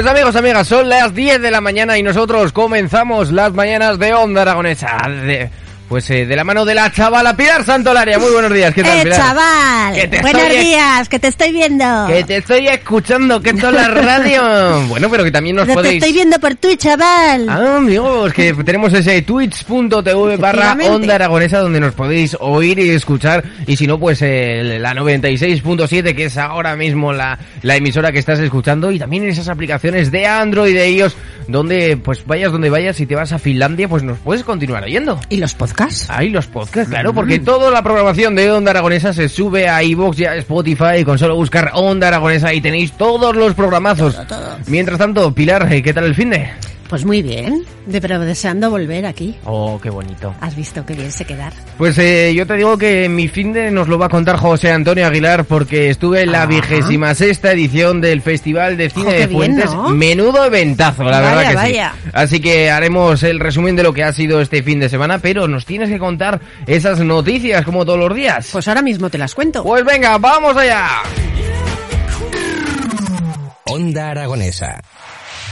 Pues amigos, amigas, son las 10 de la mañana y nosotros comenzamos las mañanas de Onda Aragonesa. De, pues eh, de la mano de la chavala Pilar Santolaria. Muy buenos días, ¿qué tal, ¡Eh, Pilar? chaval! Te Buenos estoy- días, que te estoy viendo. Que te estoy escuchando, que esto es la radio. bueno, pero que también nos te podéis... estoy viendo por Twitch, chaval. Ah, amigos, que tenemos ese twitch.tv barra. Onda Aragonesa donde nos podéis oír y escuchar y si no, pues eh, la 96.7 que es ahora mismo la, la emisora que estás escuchando y también en esas aplicaciones de Android y de iOS donde pues vayas donde vayas, si te vas a Finlandia pues nos puedes continuar oyendo. ¿Y los podcasts? Ahí los podcasts, claro, porque toda la programación de Onda Aragonesa se sube a iVoox y a Spotify con solo buscar Onda Aragonesa y tenéis todos los programazos. Mientras tanto, Pilar, ¿qué tal el fin de? Pues muy bien, de, pero deseando volver aquí. Oh, qué bonito. Has visto qué bien se quedar. Pues eh, yo te digo que mi fin de nos lo va a contar José Antonio Aguilar porque estuve en la vigésima sexta edición del Festival de Cine de bien, Fuentes. ¿no? Menudo eventazo, la Vaya, verdad que vaya. sí. Así que haremos el resumen de lo que ha sido este fin de semana, pero nos tienes que contar esas noticias como todos los días. Pues ahora mismo te las cuento. Pues venga, vamos allá. Onda Aragonesa.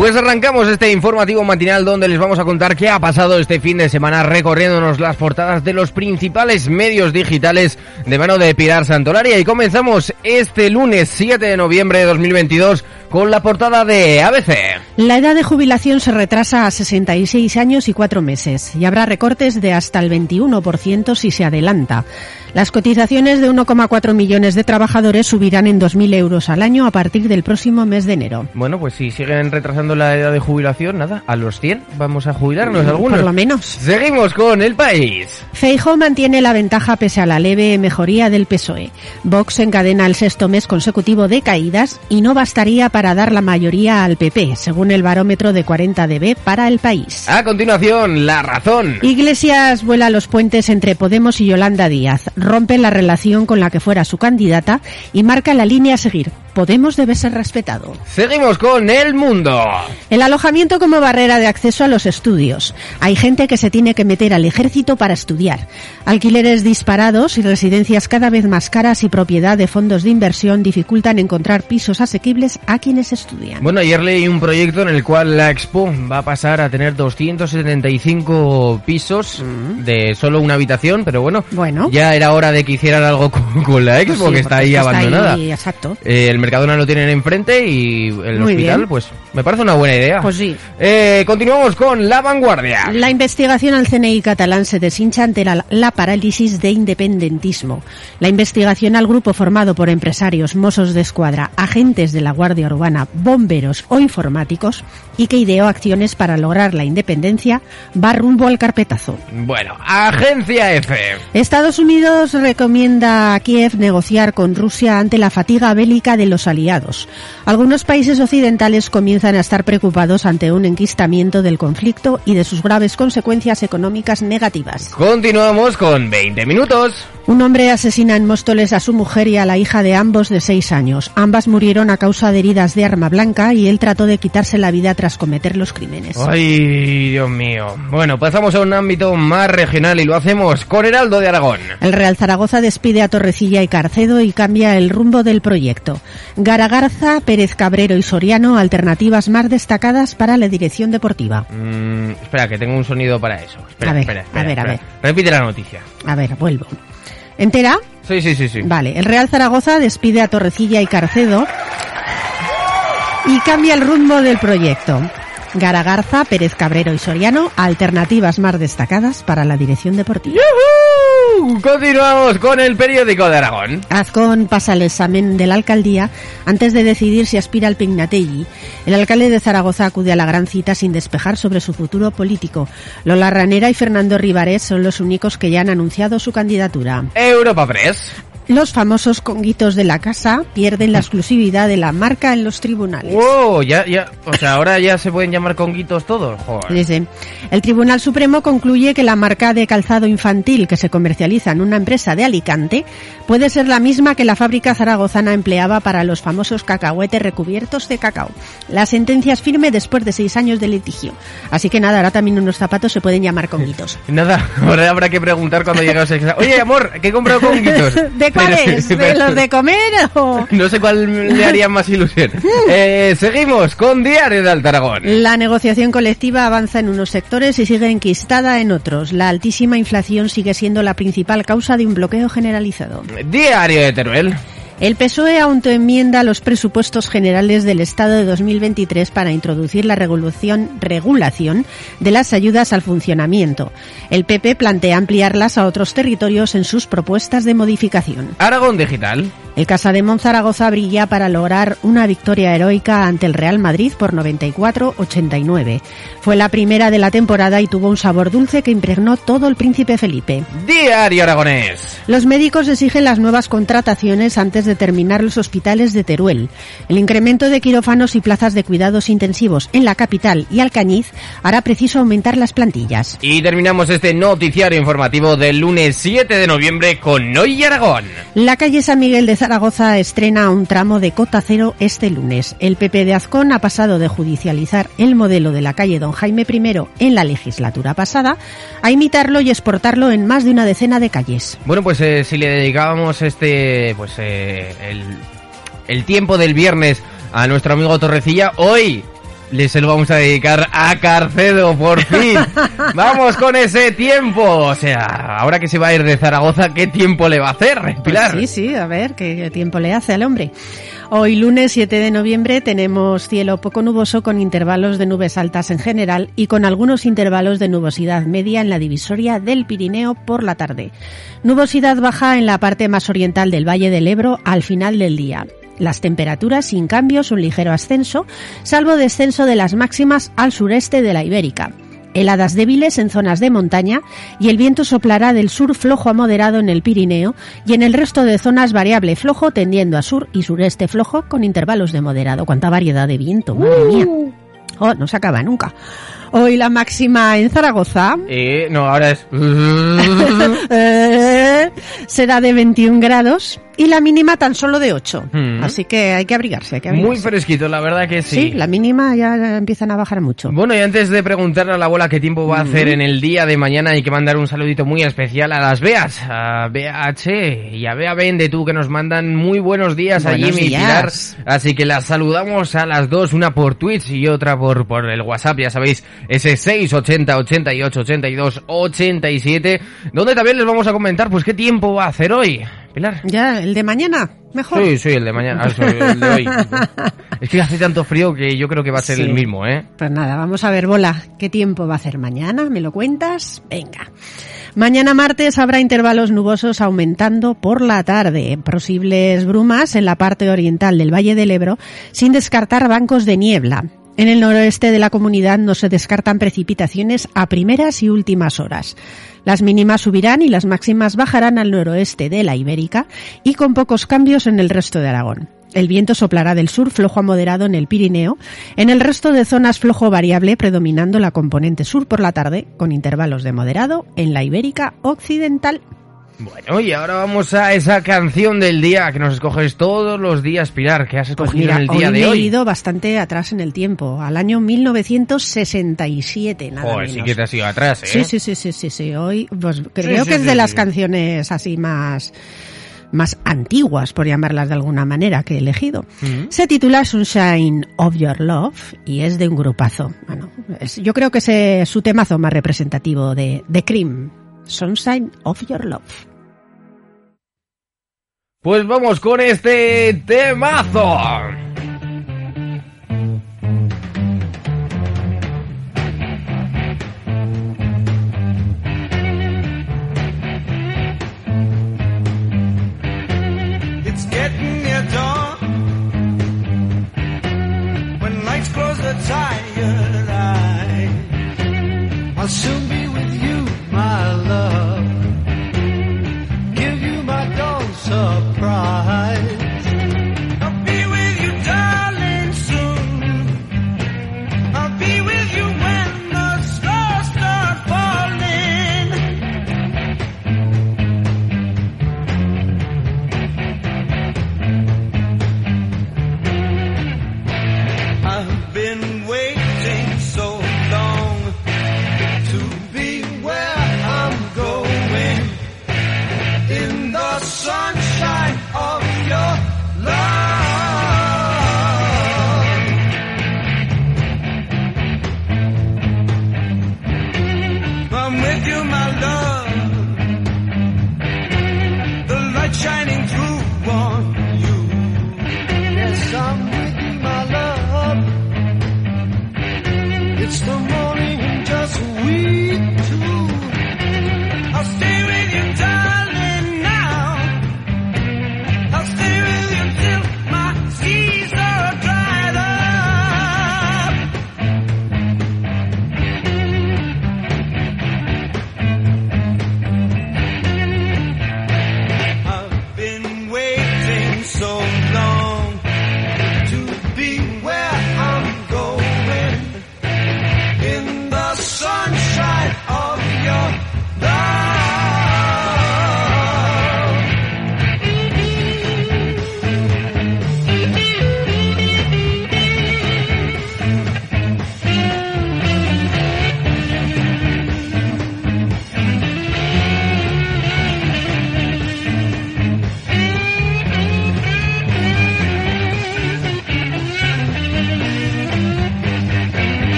Pues arrancamos este informativo matinal donde les vamos a contar qué ha pasado este fin de semana recorriéndonos las portadas de los principales medios digitales de mano de Pilar Santolaria. Y comenzamos este lunes 7 de noviembre de 2022 con la portada de ABC. La edad de jubilación se retrasa a 66 años y 4 meses y habrá recortes de hasta el 21% si se adelanta. Las cotizaciones de 1,4 millones de trabajadores subirán en 2.000 euros al año a partir del próximo mes de enero. Bueno, pues si siguen retrasando la edad de jubilación, nada, a los 100 vamos a jubilarnos algunos. Por lo menos. Seguimos con el país. Feijóo mantiene la ventaja pese a la leve mejoría del PSOE. Vox encadena el sexto mes consecutivo de caídas y no bastaría para dar la mayoría al PP, según el barómetro de 40 dB para el país. A continuación, la razón. Iglesias vuela los puentes entre Podemos y Yolanda Díaz, rompe la relación con la que fuera su candidata y marca la línea a seguir. Podemos debe ser respetado. Seguimos con el mundo. El alojamiento como barrera de acceso a los estudios. Hay gente que se tiene que meter al ejército para estudiar. Alquileres disparados y residencias cada vez más caras y propiedad de fondos de inversión dificultan encontrar pisos asequibles a quienes estudian. Bueno, ayer leí un proyecto en el cual la Expo va a pasar a tener 275 pisos de solo una habitación, pero bueno, Bueno. ya era hora de que hicieran algo con, con la Expo, Pues sí, que está ahí abandonada. ahí, exacto. Eh, el Mercadona lo tienen enfrente y el Muy hospital, bien. pues me parece una buena idea. Pues sí. Eh, continuamos con La Vanguardia. La investigación al CNI catalán se deshincha ante la, la parálisis de independentismo. La investigación al grupo formado por empresarios, mozos de escuadra, agentes de la Guardia Urbana, bomberos o informáticos y que ideó acciones para lograr la independencia va rumbo al carpetazo. Bueno, Agencia F. Estados Unidos recomienda a Kiev negociar con Rusia ante la fatiga bélica de los aliados. Algunos países occidentales comienzan a estar preocupados ante un enquistamiento del conflicto y de sus graves consecuencias económicas negativas. Continuamos con 20 minutos. Un hombre asesina en Móstoles a su mujer y a la hija de ambos de seis años. Ambas murieron a causa de heridas de arma blanca y él trató de quitarse la vida tras cometer los crímenes. Ay, Dios mío. Bueno, pasamos a un ámbito más regional y lo hacemos con Heraldo de Aragón. El Real Zaragoza despide a Torrecilla y Carcedo y cambia el rumbo del proyecto. Garagarza, Pérez Cabrero y Soriano, alternativas más destacadas para la dirección deportiva. Mm, espera, que tengo un sonido para eso. Espera, A ver, espera, espera, a ver, a espera. Repite la noticia. A ver, vuelvo. ¿Entera? Sí, sí, sí, sí. Vale, el Real Zaragoza despide a Torrecilla y Carcedo y cambia el rumbo del proyecto. Garagarza, Pérez Cabrero y Soriano, alternativas más destacadas para la dirección deportiva. Continuamos con el periódico de Aragón. Azcón pasa el examen de la alcaldía antes de decidir si aspira al Pignategui. El alcalde de Zaragoza acude a la gran cita sin despejar sobre su futuro político. Lola Ranera y Fernando Rivares son los únicos que ya han anunciado su candidatura. Europa Press. Los famosos conguitos de la casa pierden la exclusividad de la marca en los tribunales. ¡Wow! Ya, ya, o sea, ahora ya se pueden llamar conguitos todos. Joder. Dice, el Tribunal Supremo concluye que la marca de calzado infantil que se comercializa en una empresa de Alicante puede ser la misma que la fábrica zaragozana empleaba para los famosos cacahuetes recubiertos de cacao. La sentencia es firme después de seis años de litigio. Así que nada, ahora también unos zapatos se pueden llamar conguitos. Nada, ahora habrá que preguntar cuando llegue a. Oye, amor, ¿qué he comprado conguitos? ¿De ¿De los de comer o...? No sé cuál le haría más ilusión. Eh, seguimos con Diario de Alta Aragón. La negociación colectiva avanza en unos sectores y sigue enquistada en otros. La altísima inflación sigue siendo la principal causa de un bloqueo generalizado. Diario de Teruel. El PSOE autoenmienda los presupuestos generales del Estado de 2023 para introducir la regulación, regulación de las ayudas al funcionamiento. El PP plantea ampliarlas a otros territorios en sus propuestas de modificación. Aragón Digital. El Casa de Zaragoza brilla para lograr una victoria heroica ante el Real Madrid por 94-89. Fue la primera de la temporada y tuvo un sabor dulce que impregnó todo el Príncipe Felipe. Diario Aragonés. Los médicos exigen las nuevas contrataciones antes de terminar los hospitales de Teruel. El incremento de quirófanos y plazas de cuidados intensivos en la capital y Alcañiz hará preciso aumentar las plantillas. Y terminamos este noticiario informativo del lunes 7 de noviembre con Hoy Aragón. La calle San Miguel de Zaragoza estrena un tramo de cota cero este lunes. El PP de Azcón ha pasado de judicializar el modelo de la calle Don Jaime I en la legislatura pasada a imitarlo y exportarlo en más de una decena de calles. Bueno, pues eh, si le dedicábamos este, pues eh, el, el tiempo del viernes a nuestro amigo Torrecilla, hoy le se lo vamos a dedicar a Carcedo, por fin. vamos con ese tiempo. O sea, ahora que se va a ir de Zaragoza, ¿qué tiempo le va a hacer, Pilar? Pues sí, sí, a ver qué tiempo le hace al hombre. Hoy lunes 7 de noviembre tenemos cielo poco nuboso con intervalos de nubes altas en general y con algunos intervalos de nubosidad media en la divisoria del Pirineo por la tarde. Nubosidad baja en la parte más oriental del Valle del Ebro al final del día. Las temperaturas sin cambios, un ligero ascenso, salvo descenso de las máximas al sureste de la Ibérica. Heladas débiles en zonas de montaña y el viento soplará del sur flojo a moderado en el Pirineo y en el resto de zonas variable flojo tendiendo a sur y sureste flojo con intervalos de moderado. ¡Cuánta variedad de viento! ¡Madre mía! Oh, no se acaba nunca. Hoy la máxima en Zaragoza Eh, no, ahora es... será de 21 grados y la mínima tan solo de 8. Mm. Así que hay que abrigarse, hay que abrigarse. Muy fresquito, la verdad que sí. Sí, la mínima ya empiezan a bajar mucho. Bueno, y antes de preguntarle a la abuela qué tiempo va a hacer en el día de mañana, hay que mandar un saludito muy especial a las Beas, a BH y a Bea Vende, tú, que nos mandan muy buenos días a Buenos Jimmy y Pilar. Así que las saludamos a las dos, una por Twitch y otra por, por el WhatsApp, ya sabéis, ese 680 88 82 87, donde también les vamos a comentar, pues, qué tiempo va a hacer hoy, Pilar. Ya, el de mañana, mejor. Sí, sí, el de mañana, ah, el de hoy. Es que hace tanto frío que yo creo que va a ser Sí. el mismo, ¿eh? Pues nada, vamos a ver, Bola, ¿qué tiempo va a hacer mañana? ¿Me lo cuentas? Venga. Mañana martes habrá intervalos nubosos aumentando por la tarde. Posibles brumas en la parte oriental del Valle del Ebro, sin descartar bancos de niebla. En el noroeste de la comunidad no se descartan precipitaciones a primeras y últimas horas. Las mínimas subirán y las máximas bajarán al noroeste de la Ibérica y con pocos cambios en el resto de Aragón. El viento soplará del sur flojo a moderado en el Pirineo, en el resto de zonas flojo variable predominando la componente sur por la tarde, con intervalos de moderado en la Ibérica occidental. Bueno, y ahora vamos a esa canción del día que nos escoges todos los días, Pilar, que has Pues escogido mira, en el hoy día me de he hoy. ido bastante atrás en el tiempo, al año 1967, nada Joder, menos. sí que te has ido atrás, ¿eh? Sí, sí, sí, sí, sí, sí. Hoy, pues creo sí, que es de las canciones así más, más antiguas, por llamarlas de alguna manera, que he elegido. Mm. Se titula Sunshine of Your Love y es de un grupazo. Bueno, es- yo creo que es su temazo más representativo de, de Cream. Sunshine of Your Love. Pues vamos con este temazo.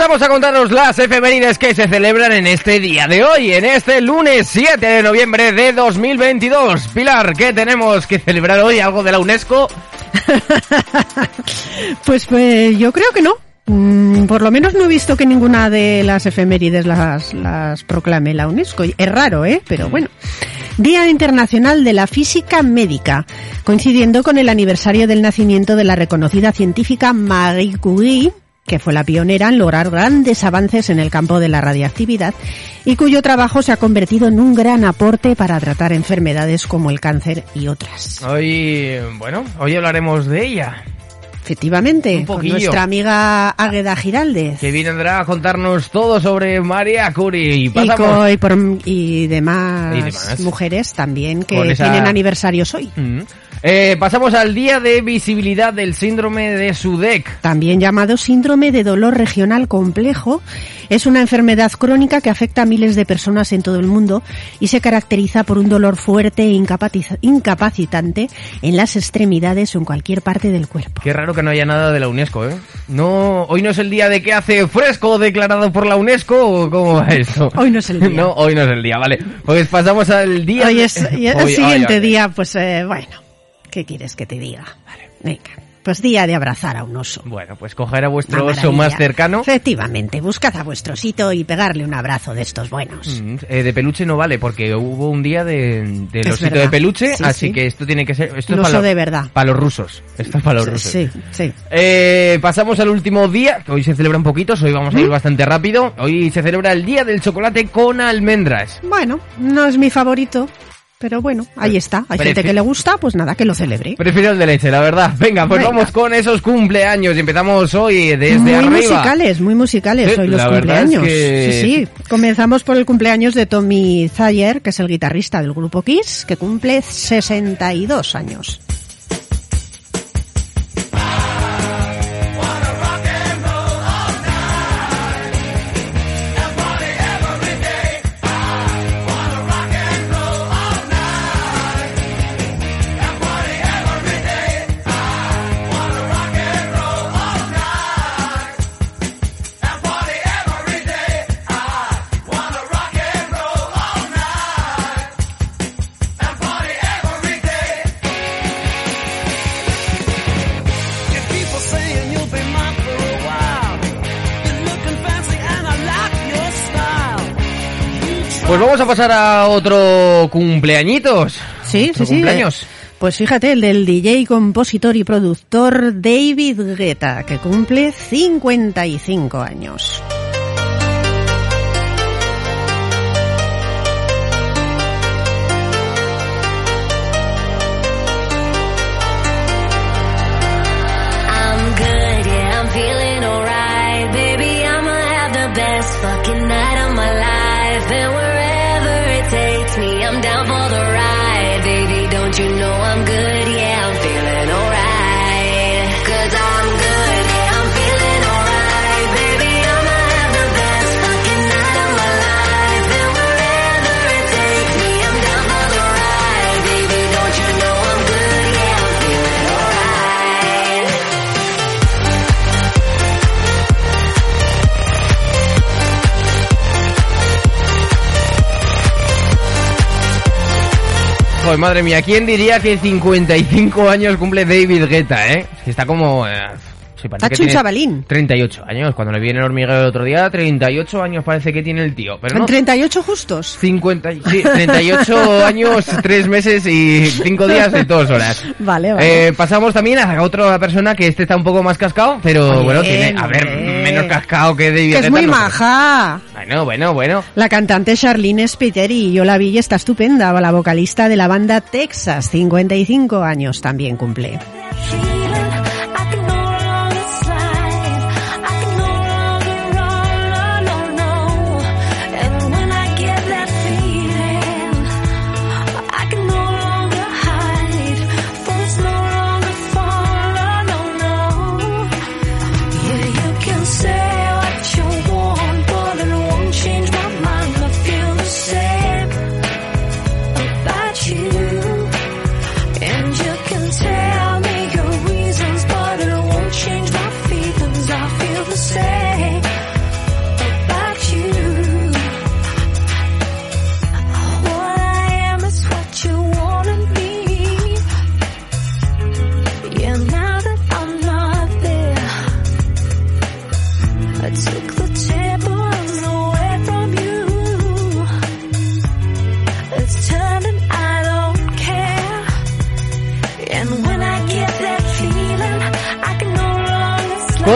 Pasamos a contaros las efemérides que se celebran en este día de hoy, en este lunes 7 de noviembre de 2022. Pilar, ¿qué tenemos que celebrar hoy? ¿Algo de la UNESCO? Pues, pues yo creo que no. Mm, Por lo menos no he visto que ninguna de las efemérides las, las proclame la UNESCO. Es raro, ¿eh? Pero bueno. Día Internacional de la Física Médica, coincidiendo con el aniversario del nacimiento de la reconocida científica Marie Curie, que fue la pionera en lograr grandes avances en el campo de la radiactividad y cuyo trabajo se ha convertido en un gran aporte para tratar enfermedades como el cáncer y otras. Hoy, bueno, hoy hablaremos de ella, Efectivamente, con nuestra amiga Águeda Giraldez. que vendrá a contarnos todo sobre María Curie. Y pasamos... y por- y demás, Y demás. mujeres también que esa- tienen aniversarios hoy. Mm. Eh, pasamos al día de visibilidad del síndrome de SUDEC. También llamado síndrome de dolor regional complejo, es una enfermedad crónica que afecta a miles de personas en todo el mundo y se caracteriza por un dolor fuerte e incapacitante en las extremidades o en cualquier parte del cuerpo. Qué raro que no haya nada de la UNESCO, ¿eh? No, hoy no es el día de que hace fresco declarado por la UNESCO o cómo va eso. Hoy no es el día. No, hoy no es el día, vale. Pues pasamos al día. Hoy de- es el siguiente día, pues eh, bueno, ¿qué quieres que te diga? Venga, pues día de abrazar a un oso. Bueno, pues coger a vuestro oso más cercano. Efectivamente, buscad a vuestro osito y pegarle un abrazo de estos buenos. Mm, eh, de peluche no vale porque hubo un día de, Es osito verdad. de peluche, Sí, así sí. que esto tiene que ser esto es para de verdad. para los rusos. Esto es para los rusos. Sí, sí. Eh, pasamos al último día, que hoy se celebra un poquito, hoy vamos a ir bastante rápido. Hoy se celebra el día del chocolate con almendras. Bueno, no es mi favorito, Pero bueno, ahí está. Hay Prefi- gente que le gusta, pues nada, que lo celebre. Prefiero el de leche, la verdad. Venga, pues Venga. vamos con esos cumpleaños y empezamos hoy desde muy arriba. musicales, muy musicales Sí, hoy los es cumpleaños. que- Sí, sí. Comenzamos por el cumpleaños de Tommy Thayer, que es el guitarrista del grupo Kiss, que cumple 62 años. Pues vamos a pasar a otro cumpleañitos. Sí, Otro sí, sí. cumpleaños. eh, Pues fíjate, el del DJ, compositor y productor David Guetta, que cumple 55 años. Joder, madre mía, ¿quién diría que 55 años cumple David Guetta, eh? Que está como... eh, sí, parece Está que hecho un chavalín. 38 años. Cuando le viene el hormiguero el otro día, 38 años parece que tiene el tío. Pero ¿En no, 38 justos? 50, y- sí, 38 años, 3 meses y 5 días y 2 horas. Vale, vale. Eh, pasamos también a otra persona que este está un poco más cascado, pero Oye, bueno, tiene, a ver, hombre. menos cascado que David que es muy maja. Bueno, bueno, bueno. La cantante Charlene Spiteri, yo la vi y está estupenda. La vocalista de la banda Texas, 55 años, también cumple.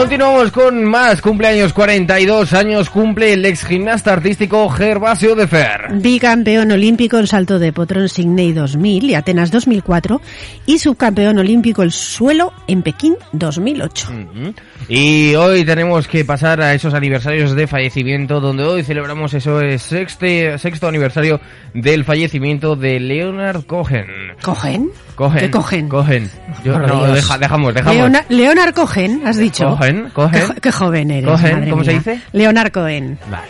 Continuamos con más cumpleaños, 42 años cumple el ex gimnasta artístico Gervasio de Fer. Bicampeón olímpico en salto de Potrón Sydney 2000 y Atenas 2004 y subcampeón olímpico el suelo en Pekín 2008. Ujú. Y hoy tenemos que pasar a esos aniversarios de fallecimiento, donde hoy celebramos eso es sexte, sexto aniversario del fallecimiento de Leonard Cohen. ¿Cogen? Cohen. ¿Qué? Cohen. Yo, Por no, Dios. deja- dejamos, dejamos. Leona- Leonard Cohen, has dicho. Cohen, Cohen. Qué, jo- qué joven eres. Cohen, madre ¿cómo se dice? Leonard Cohen. Vale.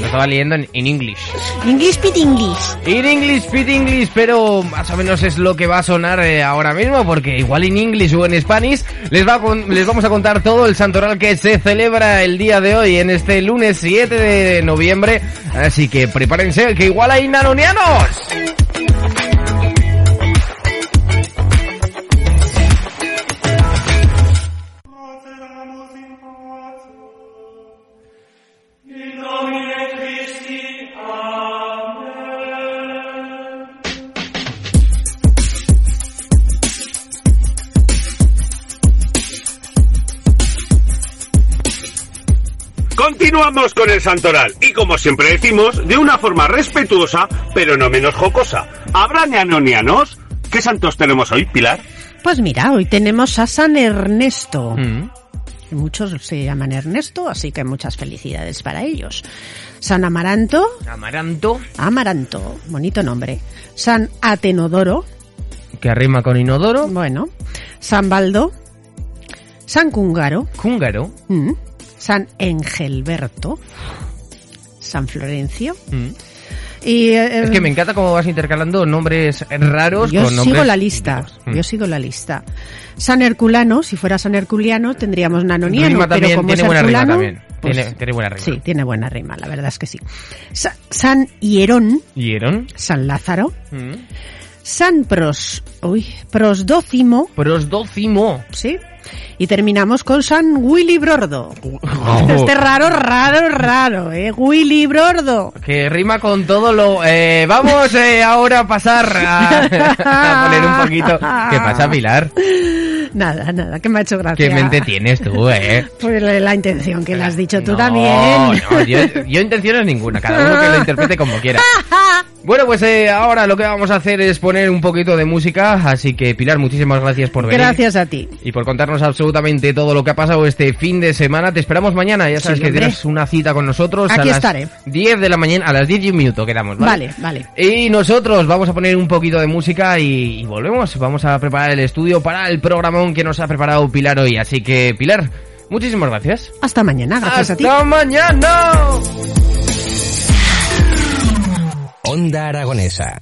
Lo estaba leyendo en, en English. English pit English. In English, speak English, pero más o menos es lo que va a sonar eh, ahora mismo, porque igual en English o en Spanish les, va con- les vamos a contar todo el santoral que se celebra el día de hoy, en este lunes 7 de noviembre. Así que prepárense, que igual hay nanonianos. Continuamos con el santoral y como siempre decimos, de una forma respetuosa, pero no menos jocosa. ¿Habrá neanonianos? ¿Qué santos tenemos hoy, Pilar? Pues mira, hoy tenemos a San Ernesto. Mm. Muchos se llaman Ernesto, así que muchas felicidades para ellos. San Amaranto, Amaranto, Amaranto, bonito nombre. San Atenodoro, que rima con inodoro. bueno. San Baldo, San Cúngaro, Cúngaro. mm, San Engelberto, San Florencio. Mm. Y, eh, Es que me encanta cómo vas intercalando nombres raros Yo con nombres... sigo la lista, antiguos. Mm. yo sigo la lista. San Herculano, si fuera San Herculiano tendríamos Nanoniano, Rima pero como tiene es buena rima también. pues, Tiene- tiene buena rima. Sí, tiene buena rima, la verdad es que sí. Sa- San Hierón, ¿Hierón? San Lázaro, Mm. San Pros, uy, Prosdócimo, Prosdócimo. ¿sí? Y terminamos con San Willy Brordo. Oh. Este raro, raro, raro, ¿eh? Willy Brordo. Que rima con todo lo... eh, vamos eh, ahora a pasar a, a poner un poquito... ¿Qué pasa, Pilar? Nada, nada, que me ha hecho gracia. ¿Qué mente tienes tú, eh? Pues la, la intención que le has dicho tú No, también. No, yo, yo intenciones ninguna, cada uno que lo interprete como quiera. Bueno, pues eh, ahora lo que vamos a hacer es poner un poquito de música, así que Pilar, muchísimas gracias por venir. Gracias a ti. Y por contarnos absolutamente todo lo que ha pasado este fin de semana. Te esperamos mañana, ya sabes Sí, que tienes una cita con nosotros Aquí a las estaré. 10 de la mañana, a las 10 y un minuto quedamos, ¿vale? Vale, vale. Y nosotros vamos a poner un poquito de música y, y volvemos. Vamos a preparar el estudio para el programón que nos ha preparado Pilar hoy. Así que, Pilar, muchísimas gracias. Hasta mañana, gracias a ti. ¡Hasta mañana! Onda Aragonesa.